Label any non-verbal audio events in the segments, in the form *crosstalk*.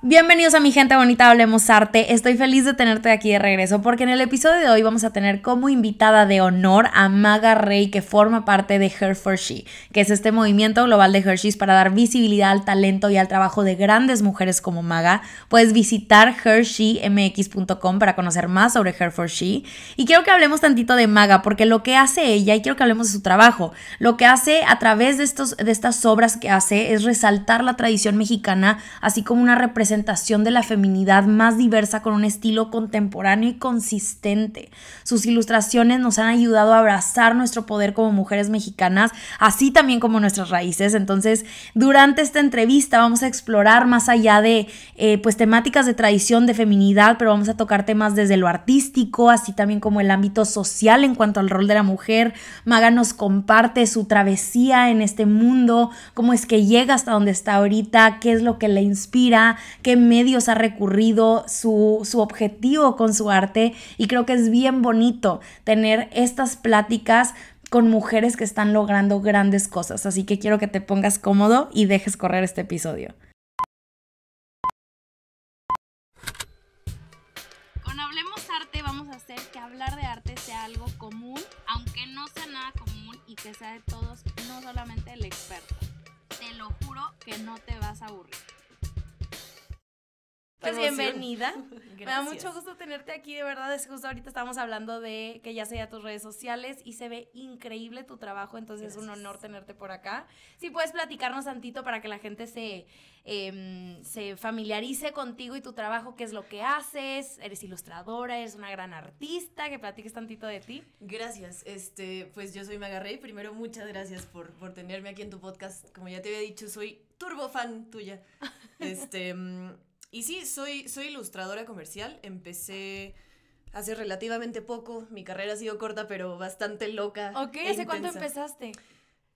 Bienvenidos a mi gente bonita, hablemos arte. Estoy feliz de tenerte aquí de regreso porque en el episodio de hoy vamos a tener como invitada de honor a Maga Rey que forma parte de Her for She, que es este movimiento global de Hershey's para dar visibilidad al talento y al trabajo de grandes mujeres como Maga. Puedes visitar hershey.mx.com para conocer más sobre Her for She. Y quiero que hablemos tantito de Maga porque lo que hace ella, y quiero que hablemos de su trabajo, lo que hace a través de, estos, de estas obras que hace es resaltar la tradición mexicana, así como una representación presentación de la feminidad más diversa con un estilo contemporáneo y consistente. Sus ilustraciones nos han ayudado a abrazar nuestro poder como mujeres mexicanas, así también como nuestras raíces. Entonces, durante esta entrevista vamos a explorar más allá de eh, pues temáticas de tradición, de feminidad, pero vamos a tocar temas desde lo artístico, así también como el ámbito social en cuanto al rol de la mujer. Maga nos comparte su travesía en este mundo, cómo es que llega hasta donde está ahorita, qué es lo que le inspira, qué medios ha recurrido, su, su objetivo con su arte y creo que es bien bonito tener estas pláticas con mujeres que están logrando grandes cosas. Así que quiero que te pongas cómodo y dejes correr este episodio. Con Hablemos Arte vamos a hacer que hablar de arte sea algo común, aunque no sea nada común y que sea de todos, no solamente el experto. Te lo juro que no te vas a aburrir. Pues bienvenida. *laughs* Me da mucho gusto tenerte aquí, de verdad. Es justo ahorita estamos hablando de que ya sea tus redes sociales y se ve increíble tu trabajo, entonces es un honor tenerte por acá. Si puedes platicarnos tantito para que la gente se, em, se familiarice contigo y tu trabajo, qué es lo que haces. Eres ilustradora, eres una gran artista, que platiques tantito de ti. Gracias. Este, pues yo soy Maga Rey. Primero, muchas gracias por, por tenerme aquí en tu podcast. Como ya te había dicho, soy turbo fan tuya. *laughs* Este. Y sí, soy, soy ilustradora comercial. Empecé hace relativamente poco. Mi carrera ha sido corta, pero bastante loca. Ok, e ¿hace cuánto empezaste?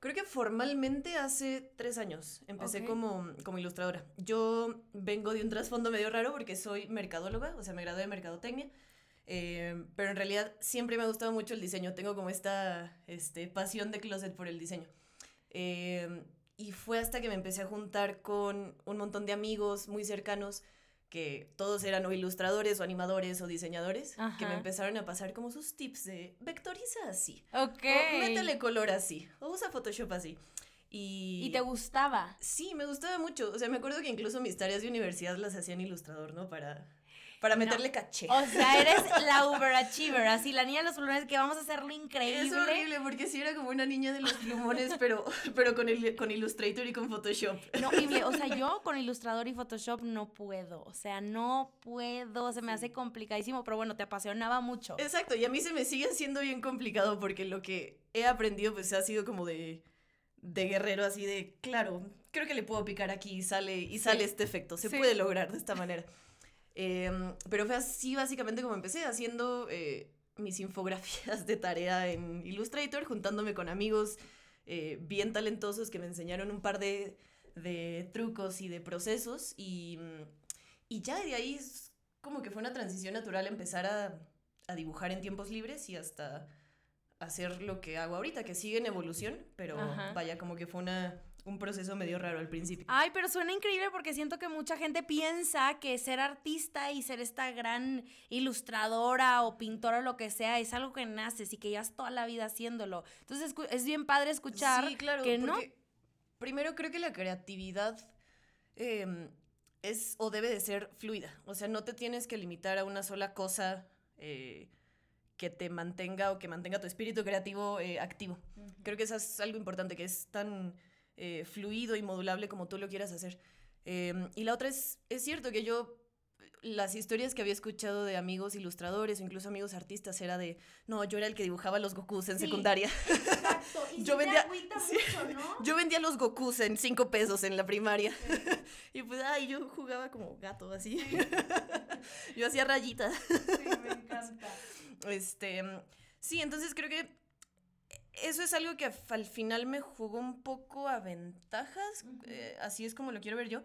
Creo que formalmente hace tres años empecé como, como ilustradora. Yo vengo de un trasfondo medio raro porque soy mercadóloga, o sea, me gradué de mercadotecnia. Eh, pero en realidad siempre me ha gustado mucho el diseño. Tengo como esta este, pasión de closet por el diseño. Eh, y fue hasta que me empecé a juntar con un montón de amigos muy cercanos que todos eran o ilustradores o animadores o diseñadores, que me empezaron a pasar como sus tips de vectoriza así. Ok. O métele color así. O usa Photoshop así. Y, ¿Y te gustaba? Sí, me gustaba mucho. O sea, me acuerdo que incluso mis tareas de universidad las hacían ilustrador, ¿no? Para, para meterle caché. O sea, eres *laughs* la overachiever, así, la niña de los plumones que vamos a hacerlo increíble. Es horrible, porque sí era como una niña de los plumones, pero, *laughs* pero con, el, con Illustrator y con Photoshop. No, horrible, o sea, yo con Illustrator y Photoshop no puedo, o sea, no puedo, se me hace complicadísimo, pero bueno, te apasionaba mucho. Exacto, y a mí se me sigue haciendo bien complicado porque lo que he aprendido pues ha sido como de, de guerrero, así de, claro, creo que le puedo picar aquí y sale, y sale este efecto, se puede lograr de esta manera. Em, pero fue así básicamente como empecé, haciendo eh, mis infografías de tarea en Illustrator, juntándome con amigos eh, bien talentosos que me enseñaron un par de, de trucos y de procesos. Y, y, ya de ahí como que fue una transición natural empezar a, a dibujar en tiempos libres y hasta hacer lo que hago ahorita, que sigue en evolución, pero vaya, como que fue una un proceso medio raro al principio. Ay, pero suena increíble porque siento que mucha gente piensa que ser artista y ser esta gran ilustradora o pintora o lo que sea es algo que naces y que llevas toda la vida haciéndolo. Entonces es bien padre escuchar sí, claro, que no. Primero creo que la creatividad em, es o debe de ser fluida. O sea, no te tienes que limitar a una sola cosa. Eh, que te mantenga o que mantenga tu espíritu creativo eh, activo. Creo que eso es algo importante, que es tan eh, fluido y modulable como tú lo quieras hacer. Em, y la otra es, es cierto que yo, las historias que había escuchado de amigos ilustradores o incluso amigos artistas era de, no, yo era el que dibujaba los Gokus en secundaria. *laughs* Exacto. Y yo, vendía, *laughs* mucho, ¿no? yo vendía los Gokus en cinco pesos en la primaria. *laughs* y pues, ay, yo jugaba como gato así. yo hacía rayitas. sí, me encanta. Este, sí, entonces creo que eso es algo que al final me jugó un poco a ventajas, eh, así es como lo quiero ver yo,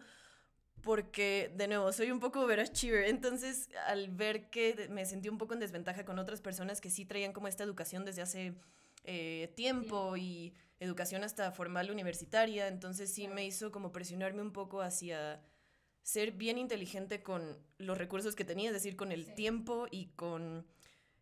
porque de nuevo soy un poco overachiever, entonces al ver que me sentí un poco en desventaja con otras personas que sí traían como esta educación desde hace eh, tiempo y educación hasta formal universitaria, entonces sí me hizo como presionarme un poco hacia ser bien inteligente con los recursos que tenía, es decir, con el tiempo y con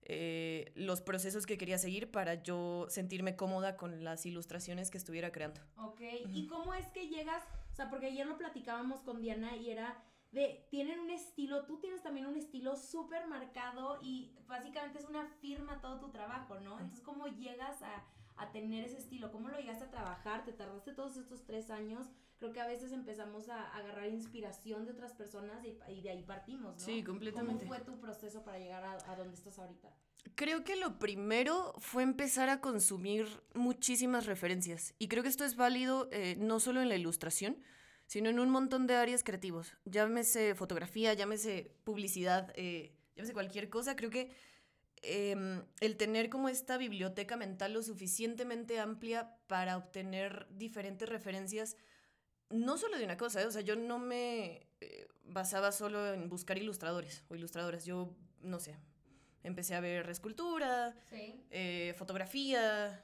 eh, los procesos que quería seguir para yo sentirme cómoda con las ilustraciones que estuviera creando. Ok, ¿y cómo es que llegas? O sea, porque ayer lo platicábamos con Diana y era de, tienen un estilo, tú tienes también un estilo súper marcado y básicamente es una firma todo tu trabajo, ¿no? Entonces, ¿cómo llegas a, a tener ese estilo? ¿Cómo lo llegaste a trabajar? ¿Te tardaste todos estos tres años? Creo que a veces empezamos a agarrar inspiración de otras personas y, de ahí partimos, ¿no? Sí, completamente. ¿Cómo fue tu proceso para llegar a, a donde estás ahorita? Creo que lo primero fue empezar a consumir muchísimas referencias. Y creo que esto es válido eh, no solo en la ilustración, sino en un montón de áreas creativos. Llámese fotografía, llámese publicidad, eh, llámese cualquier cosa. Creo que em, el tener como esta biblioteca mental lo suficientemente amplia para obtener diferentes referencias no solo de una cosa, ¿eh? o sea, yo no me eh, basaba solo en buscar ilustradores o ilustradoras, yo, no sé, empecé a ver escultura, eh, fotografía,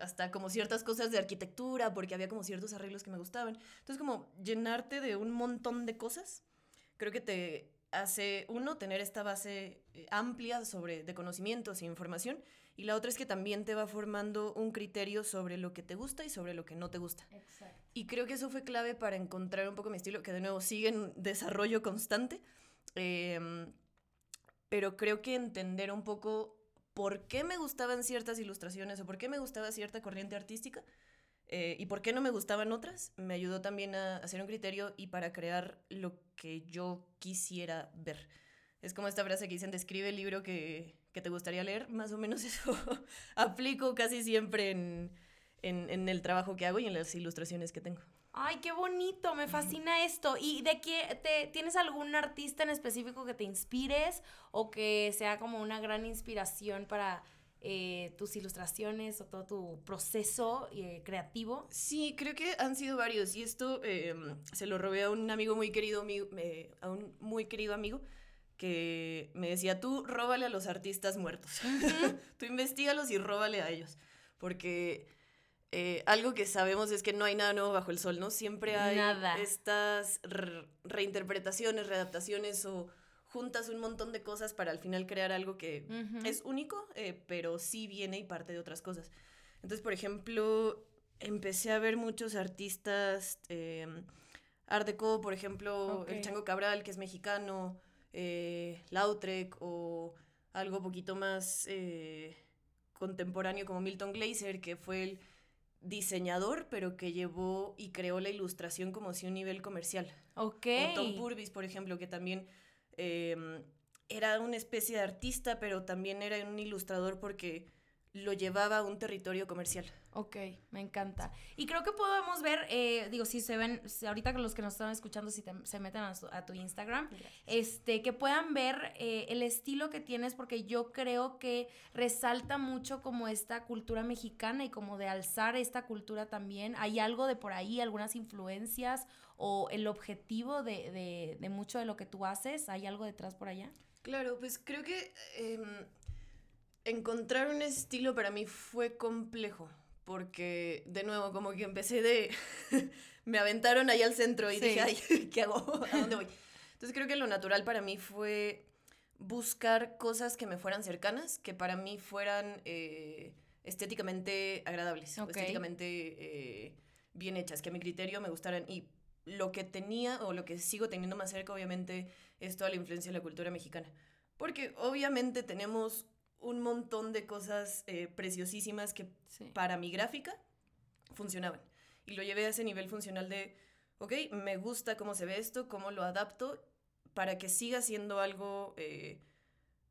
hasta como ciertas cosas de arquitectura, porque había como ciertos arreglos que me gustaban. Entonces, como llenarte de un montón de cosas, creo que te hace, uno, tener esta base amplia sobre, de conocimientos e información, y la otra es que también te va formando un criterio sobre lo que te gusta y sobre lo que no te gusta. Exacto. Y creo que eso fue clave para encontrar un poco mi estilo, que de nuevo sigue en desarrollo constante. Em, pero creo que entender un poco por qué me gustaban ciertas ilustraciones o por qué me gustaba cierta corriente artística eh, y por qué no me gustaban otras, me ayudó también a hacer un criterio y para crear lo que yo quisiera ver. Es como esta frase que dicen, describe el libro que, que te gustaría leer, más o menos *laughs* eso aplico casi siempre en, en, el trabajo que hago y en las ilustraciones que tengo. Ay, qué bonito, me fascina esto. ¿Y de qué te tienes algún artista en específico que te inspires o que sea como una gran inspiración para eh, tus ilustraciones o todo tu proceso eh, creativo? Sí, creo que han sido varios y esto em, se lo robé a un amigo muy querido, a un muy querido amigo que me decía, tú róbale a los artistas muertos, *laughs* tú investigalos y róbale a ellos, porque eh, algo que sabemos es que no hay nada nuevo bajo el sol, ¿no? Siempre hay estas reinterpretaciones, readaptaciones o juntas un montón de cosas para al final crear algo que es único, eh, pero sí viene y parte de otras cosas. Entonces, por ejemplo, empecé a ver muchos artistas, eh, Art Deco, por ejemplo, el Chango Cabral, que es mexicano, eh, Lautrec o algo poquito más contemporáneo como Milton Glaser, que fue el diseñador, pero que llevó y creó la ilustración como si un nivel comercial. Ok. O Tom Purvis, por ejemplo, que también em, era una especie de artista, pero también era un ilustrador porque lo llevaba a un territorio comercial. Ok, me encanta. Y creo que podemos ver, eh, digo, si se ven, ahorita los que nos están escuchando, si se meten a, tu Instagram, este, que puedan ver eh, el estilo que tienes, porque yo creo que resalta mucho como esta cultura mexicana y como de alzar esta cultura también. Hay algo de por ahí, algunas influencias o el objetivo de, de, mucho de lo que tú haces, ¿hay algo detrás por allá? Claro, pues creo que em, encontrar un estilo para mí fue complejo porque de nuevo como que empecé de *laughs* me aventaron ahí al centro y dije, ay, *laughs* ¿qué hago? *laughs* ¿A dónde voy? Entonces creo que lo natural para mí fue buscar cosas que me fueran cercanas, que para mí fueran eh, estéticamente agradables, estéticamente eh, bien hechas, que a mi criterio me gustaran y lo que tenía o lo que sigo teniendo más cerca obviamente es toda la influencia de la cultura mexicana. Porque obviamente tenemos un montón de cosas eh, preciosísimas que para mi gráfica funcionaban. Y lo llevé a ese nivel funcional de, ok, me gusta cómo se ve esto, cómo lo adapto para que siga siendo algo eh,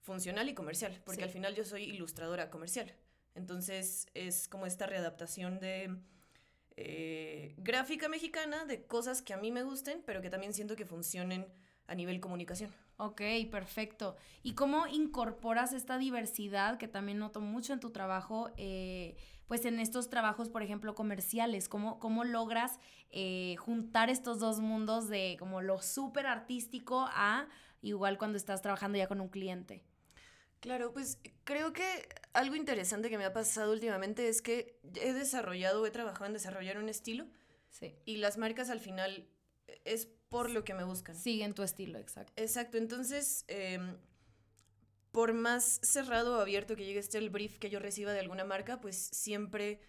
funcional y comercial, porque al final yo soy ilustradora comercial. Entonces es como esta readaptación de eh, gráfica mexicana, de cosas que a mí me gusten, pero que también siento que funcionen a nivel comunicación. Ok, perfecto. ¿Y cómo incorporas esta diversidad que también noto mucho en tu trabajo, eh, pues en estos trabajos, por ejemplo, comerciales? ¿Cómo, cómo logras eh, juntar estos dos mundos de como lo súper artístico a igual cuando estás trabajando ya con un cliente? Claro, pues creo que algo interesante que me ha pasado últimamente es que he desarrollado, he trabajado en desarrollar un estilo. Sí. Y las marcas al final es por lo que me buscan. Siguen tu estilo, exacto. Exacto, entonces, em, por más cerrado o abierto que llegue este el brief que yo reciba de alguna marca, pues siempre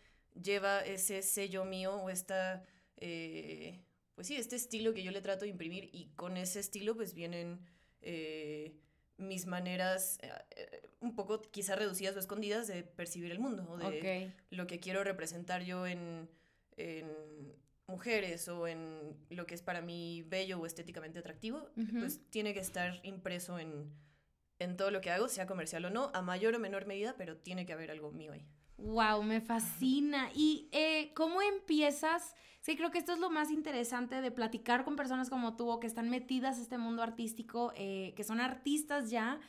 lleva ese sello mío o esta, eh, pues sí, este estilo que yo le trato de imprimir y con ese estilo pues vienen eh, mis maneras eh, un poco quizá reducidas o escondidas de percibir el mundo o de lo que quiero representar yo en, en, mujeres o en lo que es para mí bello o estéticamente atractivo, pues tiene que estar impreso en, en todo lo que hago, sea comercial o no, a mayor o menor medida, pero tiene que haber algo mío ahí. Wow, me fascina. ¿Y eh, cómo empiezas? Sí, creo que esto es lo más interesante de platicar con personas como tú, que están metidas en este mundo artístico, eh, que son artistas ya,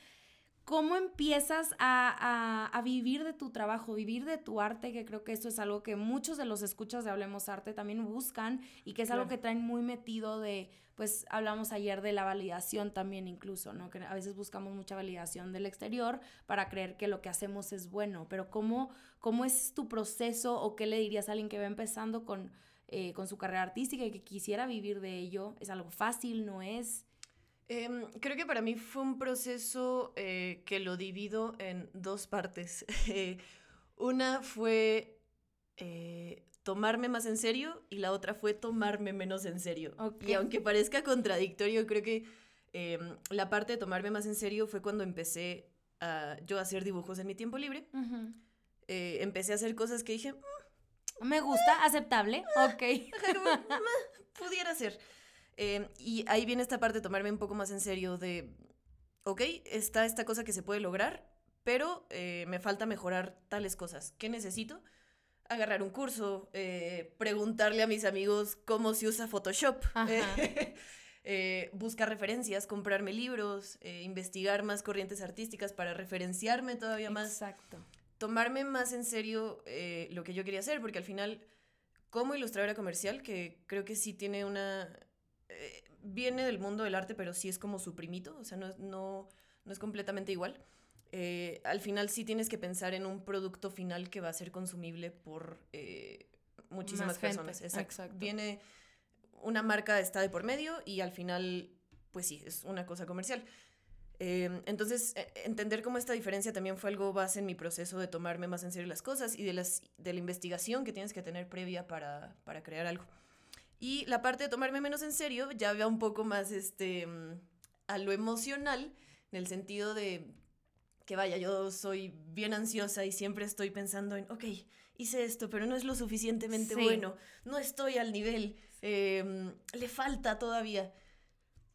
¿Cómo empiezas a, vivir de tu trabajo, vivir de tu arte? Que creo que esto es algo que muchos de los escuchas de Hablemos Arte también buscan y que es algo que traen muy metido de, pues hablamos ayer de la validación también incluso, ¿no? Que a veces buscamos mucha validación del exterior para creer que lo que hacemos es bueno, pero ¿cómo, cómo es tu proceso o qué le dirías a alguien que va empezando con, eh, con su carrera artística y que quisiera vivir de ello? ¿Es algo fácil? ¿No es? Em, creo que para mí fue un proceso eh, que lo divido en dos partes. *laughs* Eh, una fue eh, tomarme más en serio y la otra fue tomarme menos en serio. Y aunque parezca contradictorio, creo que em, la parte de tomarme más en serio fue cuando empecé a yo a hacer dibujos en mi tiempo libre. empecé a hacer cosas que dije... Mm, Me gusta, aceptable, ok. *laughs* *laughs* pudiera ser. Em, y ahí viene esta parte de tomarme un poco más en serio de, ok, está esta cosa que se puede lograr, pero eh, me falta mejorar tales cosas. ¿Qué necesito? Agarrar un curso, eh, preguntarle a mis amigos cómo se usa Photoshop, *laughs* eh, buscar referencias, comprarme libros, investigar más corrientes artísticas para referenciarme todavía más. Exacto. Tomarme más en serio lo que yo quería hacer, porque al final, como ilustradora comercial, que creo que sí tiene una eh, viene del mundo del arte, pero sí es como su primito, o sea, no, no, no es completamente igual. Eh, al final sí tienes que pensar en un producto final que va a ser consumible por eh, muchísimas personas. Exacto. Viene una marca está de por medio y al final, pues sí, es una cosa comercial. entonces, entender cómo esta diferencia también fue algo base en mi proceso de tomarme más en serio las cosas y de, las, de la investigación que tienes que tener previa para, para crear algo. Y la parte de tomarme menos en serio ya va un poco más este, mm, a lo emocional, en el sentido de que vaya, yo soy bien ansiosa y siempre estoy pensando en, ok, hice esto, pero no es lo suficientemente bueno, no estoy al nivel, em, le falta todavía.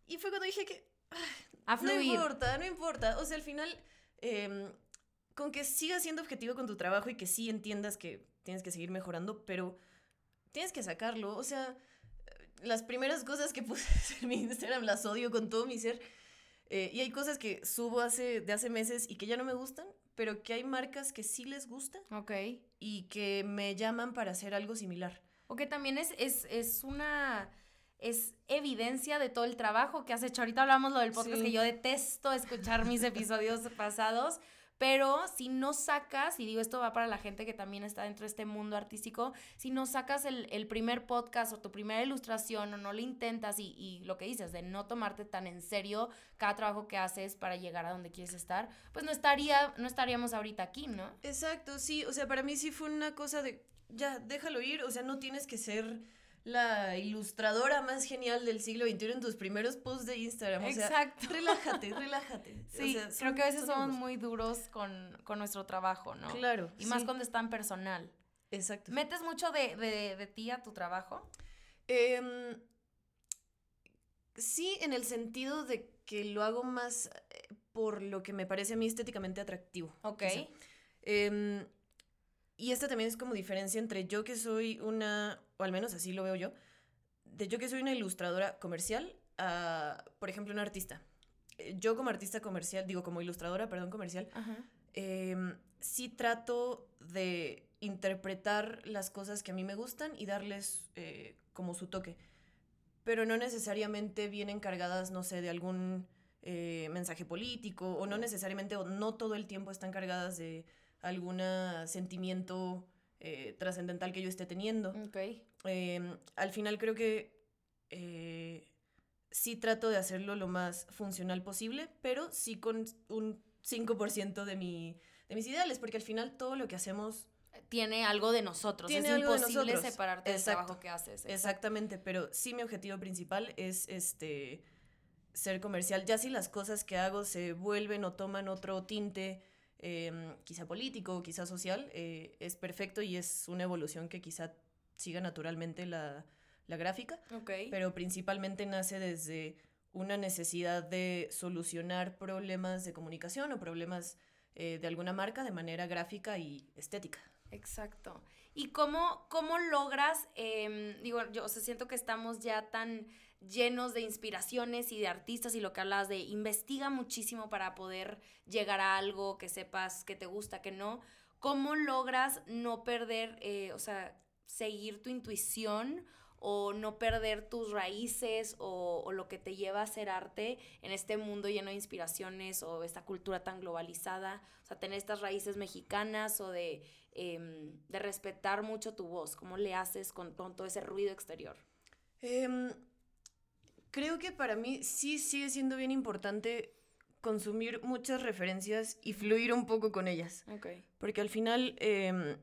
Y fue cuando dije que, ah, no importa, no importa, o sea, al final, em, con que sigas siendo objetivo con tu trabajo y que sí entiendas que tienes que seguir mejorando, pero tienes que sacarlo, o sea, las primeras cosas que *laughs* puse en mi Instagram las odio con todo mi ser. Eh, y hay cosas que subo hace, de hace meses y que ya no me gustan, pero que hay marcas que sí les gusta. Ok. Y que me llaman para hacer algo similar. O que también es, es, es una es evidencia de todo el trabajo que has hecho. Ahorita hablamos lo del podcast que yo detesto escuchar mis episodios pasados, pero si no sacas, y digo esto va para la gente que también está dentro de este mundo artístico, si no sacas el, primer podcast o tu primera ilustración o no lo intentas y, y, lo que dices de no tomarte tan en serio cada trabajo que haces para llegar a donde quieres estar, pues no, estaría, no estaríamos ahorita aquí, ¿no? Exacto, sí, o sea, para mí sí fue una cosa de, ya, déjalo ir, o sea, no tienes que ser la ilustradora más genial del siglo XXI en tus primeros posts de Instagram. Exacto. *laughs* relájate, relájate. Sí, creo que a veces somos muy duros con, nuestro trabajo, ¿no? Claro. Y más cuando es tan personal. Exacto. ¿Metes mucho de, ti a tu trabajo? Em, sí, en el sentido de que lo hago más eh, por lo que me parece a mí estéticamente atractivo. Ok. Em, y esta también es como diferencia entre yo que soy una, o al menos así lo veo yo, de yo que soy una ilustradora comercial a, por ejemplo, una artista. Eh, yo como artista comercial, digo como ilustradora, perdón, comercial, em, sí trato de interpretar las cosas que a mí me gustan y darles eh, como su toque. Pero no necesariamente vienen cargadas, no sé, de algún eh, mensaje político, o no necesariamente, o no todo el tiempo están cargadas de algún sentimiento eh, trascendental que yo esté teniendo. Ok. Em, al final creo que eh, sí trato de hacerlo lo más funcional posible, pero sí con un 5% de, mi, de mis ideales, porque al final todo lo que hacemos tiene algo de nosotros. Tiene es algo imposible de nosotros. separarte del trabajo que haces. Exactamente, pero sí mi objetivo principal es este ser comercial. Ya si las cosas que hago se vuelven o toman otro tinte, eh, quizá político, quizá social, eh, es perfecto y es una evolución que quizá siga naturalmente la, la gráfica, pero principalmente nace desde una necesidad de solucionar problemas de comunicación o problemas eh, de alguna marca de manera gráfica y estética. Exacto. ¿Y cómo, cómo logras, em, digo, yo o sea, siento que estamos ya tan llenos de inspiraciones y de artistas y lo que hablas de investiga muchísimo para poder llegar a algo que sepas que te gusta, que no. ¿Cómo logras no perder, eh, o sea, seguir tu intuición o no perder tus raíces o, lo que te lleva a hacer arte en este mundo lleno de inspiraciones o esta cultura tan globalizada? O sea, tener estas raíces mexicanas o de, em, de respetar mucho tu voz. ¿Cómo le haces con, con todo ese ruido exterior? Em, creo que para mí sí sigue siendo bien importante consumir muchas referencias y fluir un poco con ellas. Ok. Porque al final em,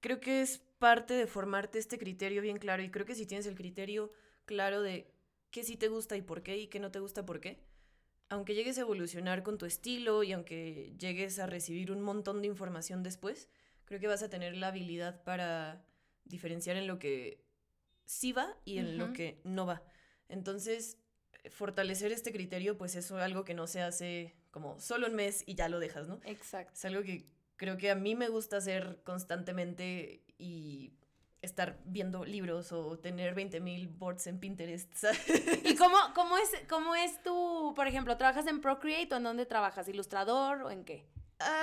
creo que es parte de formarte este criterio bien claro. Y creo que si tienes el criterio claro de qué sí te gusta y por qué y qué no te gusta por qué, aunque llegues a evolucionar con tu estilo y aunque llegues a recibir un montón de información después, creo que vas a tener la habilidad para diferenciar en lo que sí va y en lo que no va. Entonces, fortalecer este criterio, pues es algo que no se hace como solo un mes y ya lo dejas, ¿no? Exacto. Es algo que creo que a mí me gusta hacer constantemente y estar viendo libros o tener 20.000 boards en Pinterest. *laughs* ¿sabes? ¿Y cómo, cómo, es, cómo es tu, por ejemplo, trabajas en Procreate o en dónde trabajas? ¿Ilustrador o en qué?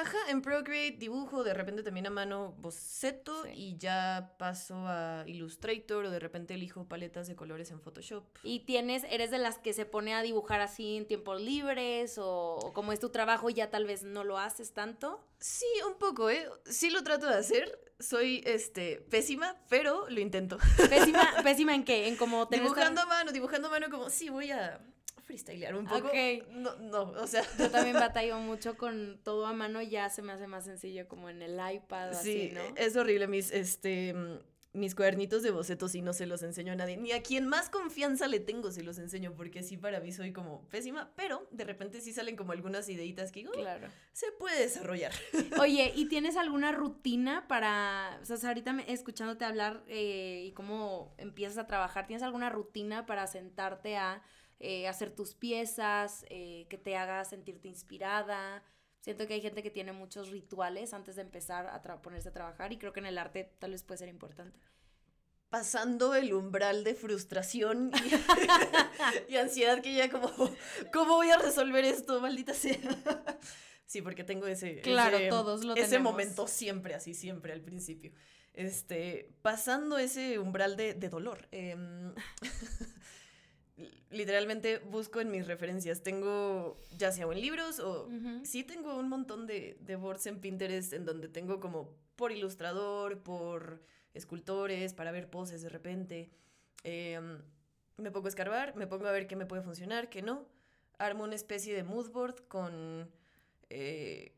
Ajá, en Procreate dibujo, de repente también a mano boceto Sí. y ya paso a Illustrator o de repente elijo paletas de colores en Photoshop. ¿Y tienes, eres de las que se pone a dibujar así en tiempos libres o, o como es tu trabajo y ya tal vez no lo haces tanto? Sí, un poco, ¿eh? Sí lo trato de hacer. Soy, este, pésima, pero lo intento. Pésima, *laughs* pésima en qué? En cómo esta- Dibujando a mano, dibujando a mano como, sí, voy a freestylear un poco. Ok. No, no, o sea... Yo también *laughs* batallo mucho con todo a mano, ya se me hace más sencillo como en el iPad o Sí, así, ¿no? es horrible mis, este, mis cuadernitos de bocetos y no se los enseño a nadie. Ni a quien más confianza le tengo se los enseño, porque sí, para mí soy como pésima, pero de repente sí salen como algunas ideitas que digo, "Oh, Claro. se puede desarrollar. *laughs* Oye, ¿y tienes alguna rutina para, o sea, ahorita me- escuchándote hablar eh, y cómo empiezas a trabajar, ¿tienes alguna rutina para sentarte a eh, hacer tus piezas, eh, que te haga sentirte inspirada? Siento que hay gente que tiene muchos rituales antes de empezar a ponerse a trabajar y creo que en el arte tal vez puede ser importante. Pasando el umbral de frustración y, *laughs* y ansiedad que ya como, ¿cómo voy a resolver esto? Maldita sea. *laughs* Sí, porque tengo ese, Claro, ese, todos lo ese tenemos. momento siempre, así siempre al principio. Este, pasando ese umbral de, de dolor. em, *laughs* literalmente busco en mis referencias. Tengo, ya sea o en libros o Ujú. sí tengo un montón de, de boards en Pinterest en donde tengo como por ilustrador, por escultores, para ver poses de repente. Em, me pongo a escarbar, me pongo a ver qué me puede funcionar, qué no. Armo una especie de mood board con eh,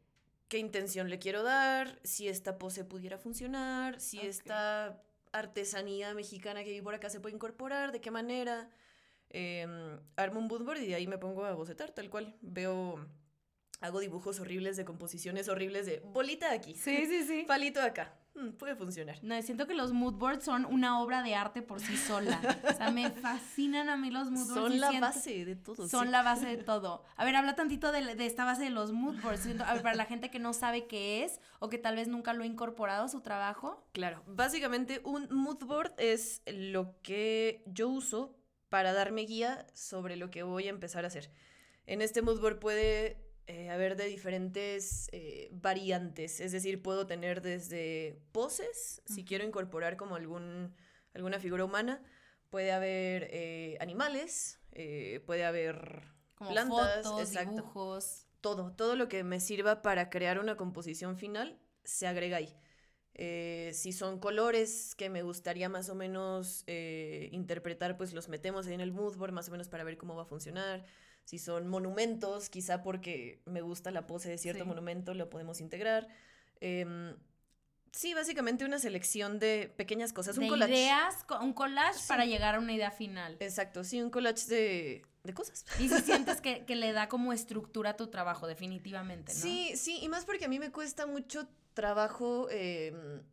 qué intención le quiero dar, si esta pose pudiera funcionar, si esta artesanía mexicana que hay por acá se puede incorporar, de qué manera. Em, armo un mood board y de ahí me pongo a bocetar, tal cual. Veo, hago dibujos horribles de composiciones horribles de bolita aquí, Sí, sí, sí. *laughs* palito acá. Mm, puede funcionar. No, siento que los mood boards son una obra de arte por sí sola. O sea, me fascinan a mí los mood boards. Son la siento- base de todo. Son sí. la base de *laughs* todo. A ver, habla tantito de, de esta base de los mood boards. Siento- A ver, para la gente que no sabe qué es o que tal vez nunca lo ha incorporado a su trabajo. Claro, básicamente un mood board es lo que yo uso para darme guía sobre lo que voy a empezar a hacer. En este mood board puede eh, haber de diferentes eh, variantes, es decir, puedo tener desde poses, si quiero incorporar como algún, alguna figura humana, puede haber eh, animales, puede haber Como plantas, fotos, exacto dibujos. todo, todo lo que me sirva para crear una composición final se agrega ahí. Eh, si son colores que me gustaría más o menos eh, interpretar, pues los metemos en el mood board más o menos para ver cómo va a funcionar. Si son monumentos, quizá porque me gusta la pose de cierto monumento, lo podemos integrar. Em, sí, básicamente una selección de pequeñas cosas. Un collage. ideas, un collage para llegar a una idea final. Exacto, sí, un collage de, de cosas. Y si sientes *laughs* que, que, le da como estructura a tu trabajo, definitivamente, ¿no? Sí, sí, y más porque a mí me cuesta mucho trabajo em,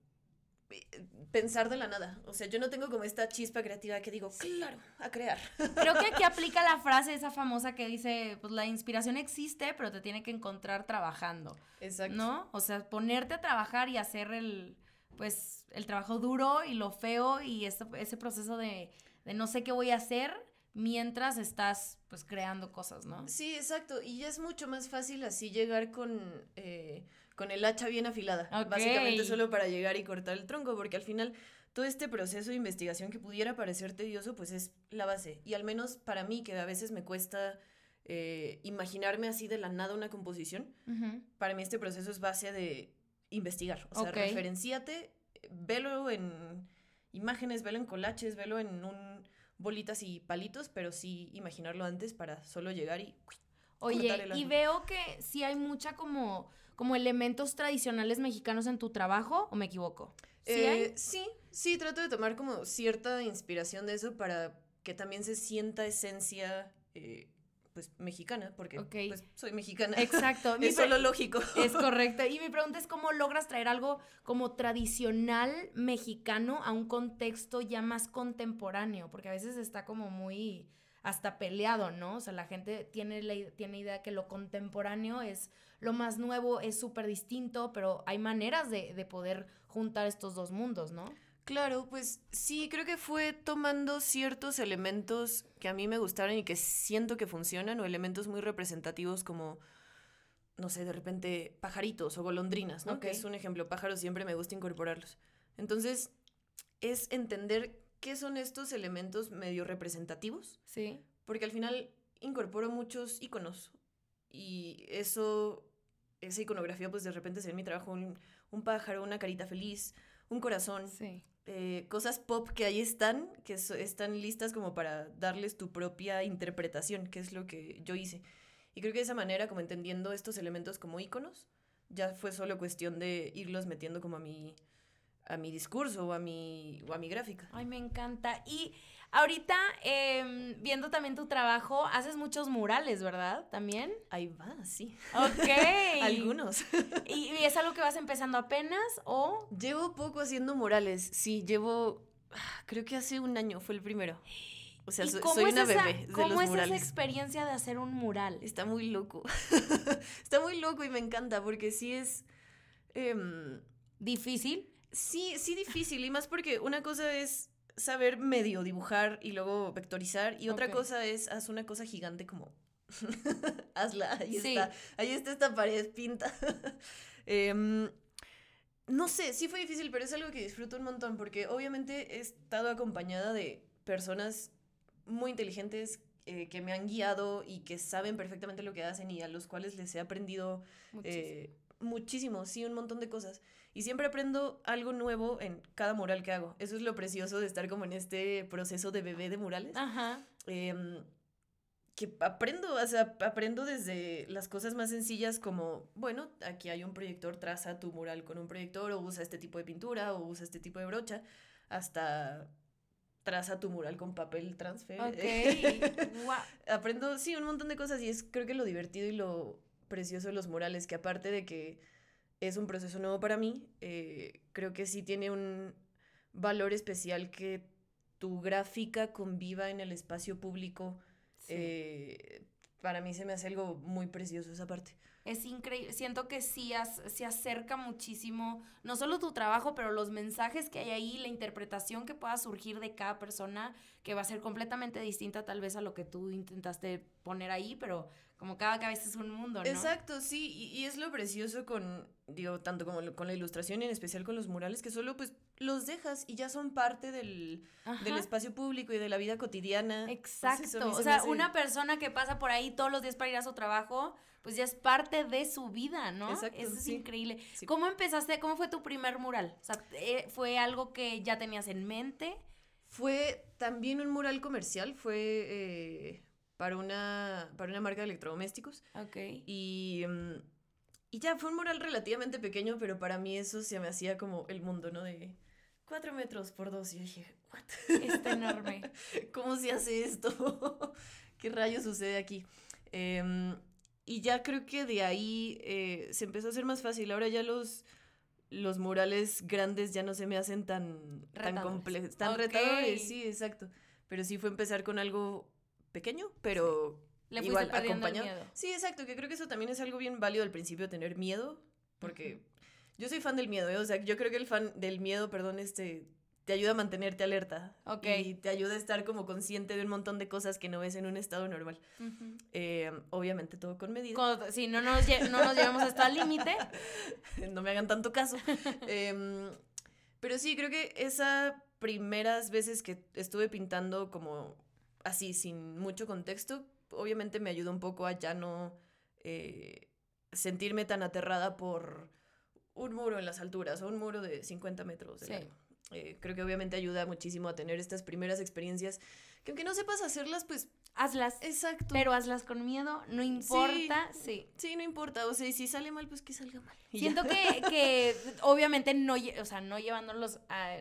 pensar de la nada. O sea, yo no tengo como esta chispa creativa que digo, claro, a crear. Creo que aquí *laughs* aplica la frase esa famosa que dice, pues la inspiración existe, pero te tiene que encontrar trabajando. Exacto. ¿No? O sea, ponerte a trabajar y hacer el, pues, el trabajo duro y lo feo y ese, ese proceso de, de no sé qué voy a hacer mientras estás, pues, creando cosas, ¿no? Sí, exacto. Y ya es mucho más fácil así llegar con... Eh, con el hacha bien afilada. Básicamente solo para llegar y cortar el tronco, porque al final todo este proceso de investigación que pudiera parecer tedioso, pues es la base. Y al menos para mí, que a veces me cuesta eh, imaginarme así de la nada una composición, para mí este proceso es base de investigar. O sea, referenciate, velo en imágenes, velo en colaches, velo en un bolitas y palitos, pero sí imaginarlo antes para solo llegar y... Oye, y veo que sí hay mucha como como elementos tradicionales mexicanos en tu trabajo o me equivoco? ¿Sí, eh, sí, sí, trato de tomar como cierta inspiración de eso para que también se sienta esencia eh, pues mexicana, porque pues, soy mexicana. Exacto. *laughs* es solo lógico. Es *laughs* correcto. Y mi pregunta es cómo logras traer algo como tradicional mexicano a un contexto ya más contemporáneo, porque a veces está como muy hasta peleado, ¿no? O sea, la gente tiene, la, tiene idea que lo contemporáneo es lo más nuevo, es súper distinto, pero hay maneras de, de poder juntar estos dos mundos, ¿no? Claro, pues sí, creo que fue tomando ciertos elementos que a mí me gustaron y que siento que funcionan, o elementos muy representativos como, no sé, de repente pajaritos o golondrinas, ¿no? Que es un ejemplo, pájaros siempre me gusta incorporarlos. Entonces, es entender qué son estos elementos medio representativos. Sí. Porque al final incorporo muchos iconos y eso, esa iconografía, pues de repente se en mi trabajo un, un, pájaro, una carita feliz, un corazón. Sí. Eh, cosas pop que ahí están, que están listas como para darles tu propia interpretación, que es lo que yo hice. Y creo que de esa manera, como entendiendo estos elementos como iconos, ya fue solo cuestión de irlos metiendo como a mi, a mi discurso o a mi, o a mi gráfica. Ay, me encanta. Y ahorita, em, viendo también tu trabajo, haces muchos murales, ¿verdad? ¿También? Ahí va, sí. Ok. *laughs* Algunos. ¿Y, es algo que vas empezando apenas o...? Llevo poco haciendo murales, sí, llevo, creo que hace un año fue el primero. O sea, soy una bebé de ¿Cómo es esa experiencia de hacer un mural? Está muy loco. *laughs* Está muy loco y me encanta porque sí es... Em, ¿Difícil? Sí, sí difícil, y más porque una cosa es saber medio dibujar y luego vectorizar, y otra cosa es haz una cosa gigante como *laughs* hazla, ahí está, ahí está esta pared pinta. *laughs* Em, no sé, sí fue difícil, pero es algo que disfruto un montón, porque obviamente he estado acompañada de personas muy inteligentes eh, que me han guiado y que saben perfectamente lo que hacen y a los cuales les he aprendido eh, muchísimo sí, un montón de cosas. Y siempre aprendo algo nuevo en cada mural que hago. Eso es lo precioso de estar como en este proceso de bebé de murales. Ajá. Em, que aprendo, o sea, aprendo desde las cosas más sencillas como, bueno, aquí hay un proyector, traza tu mural con un proyector o usa este tipo de pintura o usa este tipo de brocha, hasta traza tu mural con papel transfer. Ok. *laughs* Aprendo, sí, un montón de cosas y es creo que lo divertido y lo precioso de los murales, que aparte de que es un proceso nuevo para mí. Eh, creo que sí tiene un valor especial que tu gráfica conviva en el espacio público. Eh, para mí se me hace algo muy precioso esa parte. Es increíble, siento que sí se acerca muchísimo, no solo tu trabajo, pero los mensajes que hay ahí, la interpretación que pueda surgir de cada persona, que va a ser completamente distinta tal vez a lo que tú intentaste poner ahí, pero como cada cabeza es un mundo, ¿no? Exacto, sí, y, es lo precioso con, digo, tanto como con la ilustración y en especial con los murales, que solo pues los dejas y ya son parte del, del espacio público y de la vida cotidiana. Exacto, o sea, una persona que pasa por ahí todos los días para ir a su trabajo, pues ya es parte de su vida, ¿no? Exacto, Eso es increíble. ¿Cómo empezaste, cómo fue tu primer mural? O sea, eh, ¿fue algo que ya tenías en mente? Fue también un mural comercial, fue... Eh, para una, para una marca de electrodomésticos. Ok. Y, mm, y ya fue un mural relativamente pequeño, pero para mí eso se me hacía como el mundo, ¿no? De cuatro metros por dos. Y yo dije, ¿what? Está enorme. *laughs* ¿Cómo se hace esto? *laughs* ¿Qué rayos sucede aquí? Em, y ya creo que de ahí eh, se empezó a hacer más fácil. Ahora ya los, los murales grandes ya no se me hacen tan, tan complejos, tan retadores. Sí, exacto. Pero sí fue empezar con algo pequeño, pero Le igual acompañado. Sí, exacto, que creo que eso también es algo bien válido al principio, tener miedo, porque yo soy fan del miedo, ¿eh? o sea, yo creo que el fan del miedo, perdón, este, te ayuda a mantenerte alerta. Ok. Y te ayuda a estar como consciente de un montón de cosas que no ves en un estado normal. Eh, obviamente todo con medida. si no nos, no nos llevamos hasta el límite. *laughs* no me hagan tanto caso. *laughs* Em, pero sí, creo que esas primeras veces que estuve pintando como así, sin mucho contexto, obviamente me ayuda un poco a ya no eh, sentirme tan aterrada por un muro en las alturas o un muro de 50 metros. Eh, creo que obviamente ayuda muchísimo a tener estas primeras experiencias que aunque no sepas hacerlas, pues hazlas. Exacto. Pero hazlas con miedo, no importa, sí. Sí, no importa, o sea, si sale mal, pues que salga mal. Siento que, que, obviamente no, o sea, no llevándolos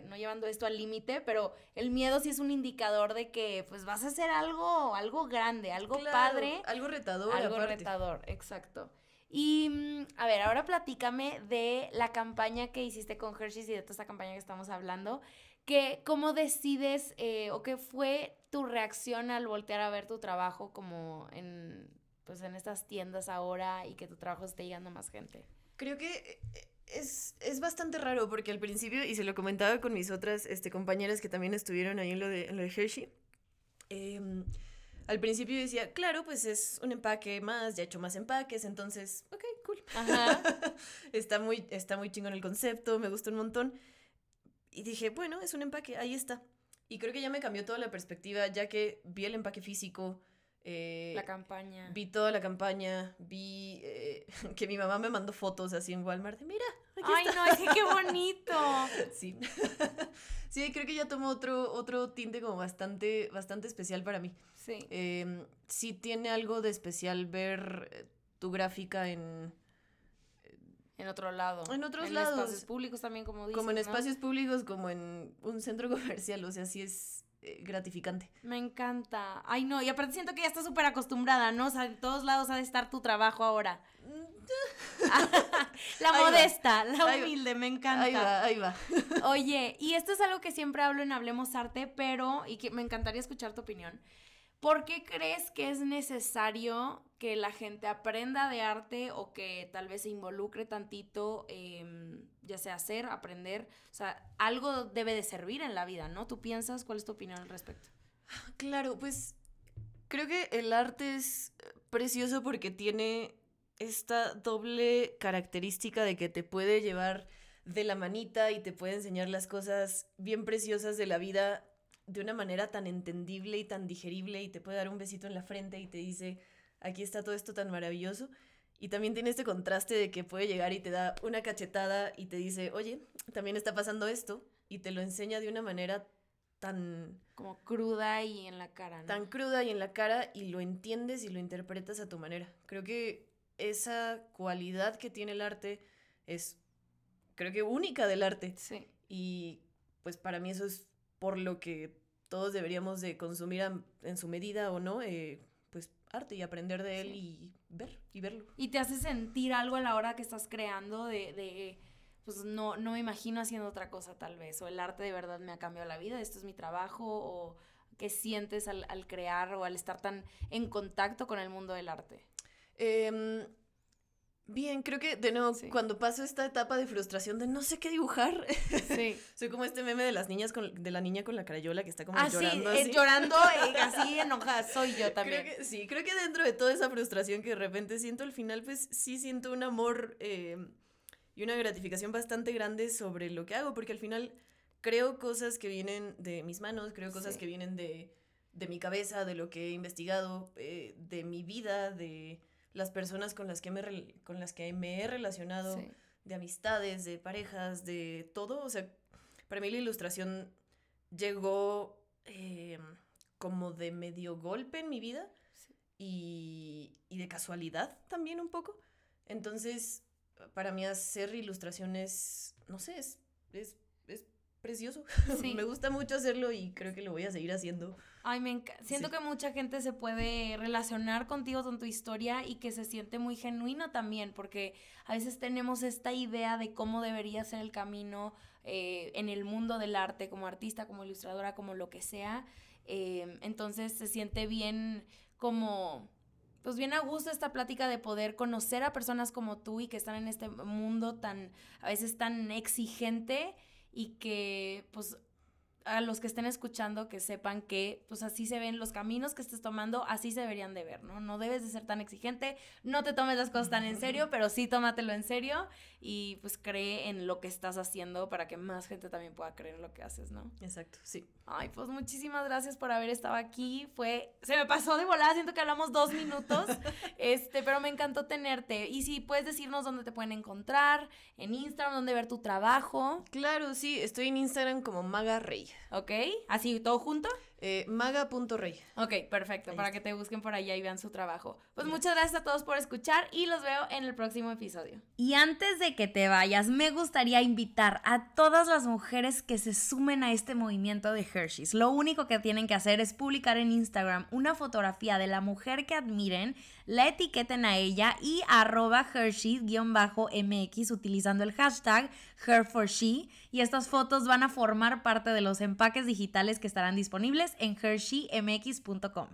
no llevando esto al límite, pero el miedo sí es un indicador de que pues vas a hacer algo, algo grande, algo padre. Algo retador. Algo retador, exacto. Y mm, a ver, ahora platícame de la campaña que hiciste con Hershey's y de toda esta campaña que estamos hablando. Que, ¿Cómo decides eh, o qué fue tu reacción al voltear a ver tu trabajo como en, pues, en estas tiendas ahora y que tu trabajo esté llegando a más gente? Creo que eh, es, es, bastante raro porque al principio, y se lo comentaba con mis otras este, compañeras que también estuvieron ahí en lo de, lo de Hershey, eh, al principio decía, claro, pues es un empaque más, ya he hecho más empaques, entonces, ok, cool. *laughs* está, muy, está muy chingón el concepto, me gusta un montón. Y dije, bueno, es un empaque, ahí está. Y creo que ya me cambió toda la perspectiva, ya que vi el empaque físico. Eh, la campaña. Vi toda la campaña, vi eh, *laughs* que mi mamá me mandó fotos así en Walmart. mira, aquí Ay, no, es que qué bonito. *laughs* sí. sí, creo que ya tomó otro, otro tinte como bastante, bastante especial para mí. Sí. Em, sí tiene algo de especial ver eh, tu gráfica en... En otro lado. En otros lados. En espacios públicos también, como dices, Como en espacios públicos, como en un centro *laughs* comercial, o sea, sí es eh, gratificante. Me encanta. Ay, no, y aparte siento que ya estás súper acostumbrada, ¿no? O sea, en todos lados ha de estar tu trabajo ahora. *laughs* la modesta, la humilde, me encanta. Ahí va, ahí va. *laughs* Oye, y esto es algo que siempre hablo en Hablemos Arte, pero, y que me encantaría escuchar tu opinión. ¿Por qué crees que es necesario que la gente aprenda de arte o que tal vez se involucre tantito, em, ya sea hacer, aprender? O sea, algo debe de servir en la vida, ¿no? ¿Tú piensas? ¿Cuál es tu opinión al respecto? Claro, pues creo que el arte es precioso porque tiene esta doble característica de que te puede llevar de la manita y te puede enseñar las cosas bien preciosas de la vida de una manera tan entendible y tan digerible y te puede dar un besito en la frente y te dice, aquí está todo esto tan maravilloso. Y también tiene este contraste de que puede llegar y te da una cachetada y te dice, oye, también está pasando esto y te lo enseña de una manera tan... Como cruda y en la cara, ¿no? Tan cruda y en la cara y lo entiendes y lo interpretas a tu manera. Creo que esa cualidad que tiene el arte es, creo que única del arte. Sí. Y pues para mí eso es por lo que todos deberíamos de consumir en su medida o no, eh, pues arte y aprender de él y ver y verlo. Y te hace sentir algo a la hora que estás creando de, de, pues no, no me imagino haciendo otra cosa tal vez, o el arte de verdad me ha cambiado la vida, esto es mi trabajo, o qué sientes al, al crear o al estar tan en contacto con el mundo del arte. Eh, Bien, creo que de nuevo, cuando paso esta etapa de frustración de no sé qué dibujar, sí. *laughs* soy como este meme de las niñas con, de la niña con la carayola que está como ah, llorando. Sí, llorando *laughs* así enojada, soy yo también. Creo que, sí, creo que dentro de toda esa frustración que de repente siento al final, pues sí siento un amor eh, y una gratificación bastante grande sobre lo que hago, porque al final creo cosas que vienen de mis manos, creo cosas que vienen de, de, mi cabeza, de lo que he investigado, eh, de mi vida, de las personas con las que me, con las que me he relacionado, de amistades, de parejas, de todo. O sea, para mí la ilustración llegó em, como de medio golpe en mi vida y, y, de casualidad también un poco. Entonces, para mí hacer ilustraciones, no sé, es, es precioso. *laughs* me gusta mucho hacerlo y creo que lo voy a seguir haciendo. Ay, me siento que mucha gente se puede relacionar contigo, con tu historia y que se siente muy genuino también, porque a veces tenemos esta idea de cómo debería ser el camino eh, en el mundo del arte, como artista, como ilustradora, como lo que sea. Eh, entonces se siente bien como pues bien a gusto esta plática de poder conocer a personas como tú y que están en este mundo tan, a veces tan exigente y que pues a los que estén escuchando que sepan que pues así se ven los caminos que estés tomando, así se deberían de ver, ¿no? No debes de ser tan exigente, no te tomes las cosas tan en serio, *laughs* pero sí tómatelo en serio y pues cree en lo que estás haciendo para que más gente también pueda creer en lo que haces, ¿no? Exacto, sí. Ay, pues muchísimas gracias por haber estado aquí. Fue, se me pasó de volada, siento que hablamos dos minutos, *laughs* este, pero me encantó tenerte. Y si puedes decirnos dónde te pueden encontrar, en Instagram, dónde ver tu trabajo. Claro, sí, estoy en Instagram como Maga Rey. ¿Ok? ¿Así todo junto? Eh, maga.rey. Ok, perfecto, para que te busquen por allá y vean su trabajo. Pues muchas gracias a todos por escuchar y los veo en el próximo episodio. Y antes de que te vayas, me gustaría invitar a todas las mujeres que se sumen a este movimiento de Hershey's. Lo único que tienen que hacer es publicar en Instagram una fotografía de la mujer que admiren, la etiqueten a ella y arroba Hershey's-mx utilizando el hashtag HerForShe y estas fotos van a formar parte de los empaques digitales que estarán disponibles en HersheyMX.com.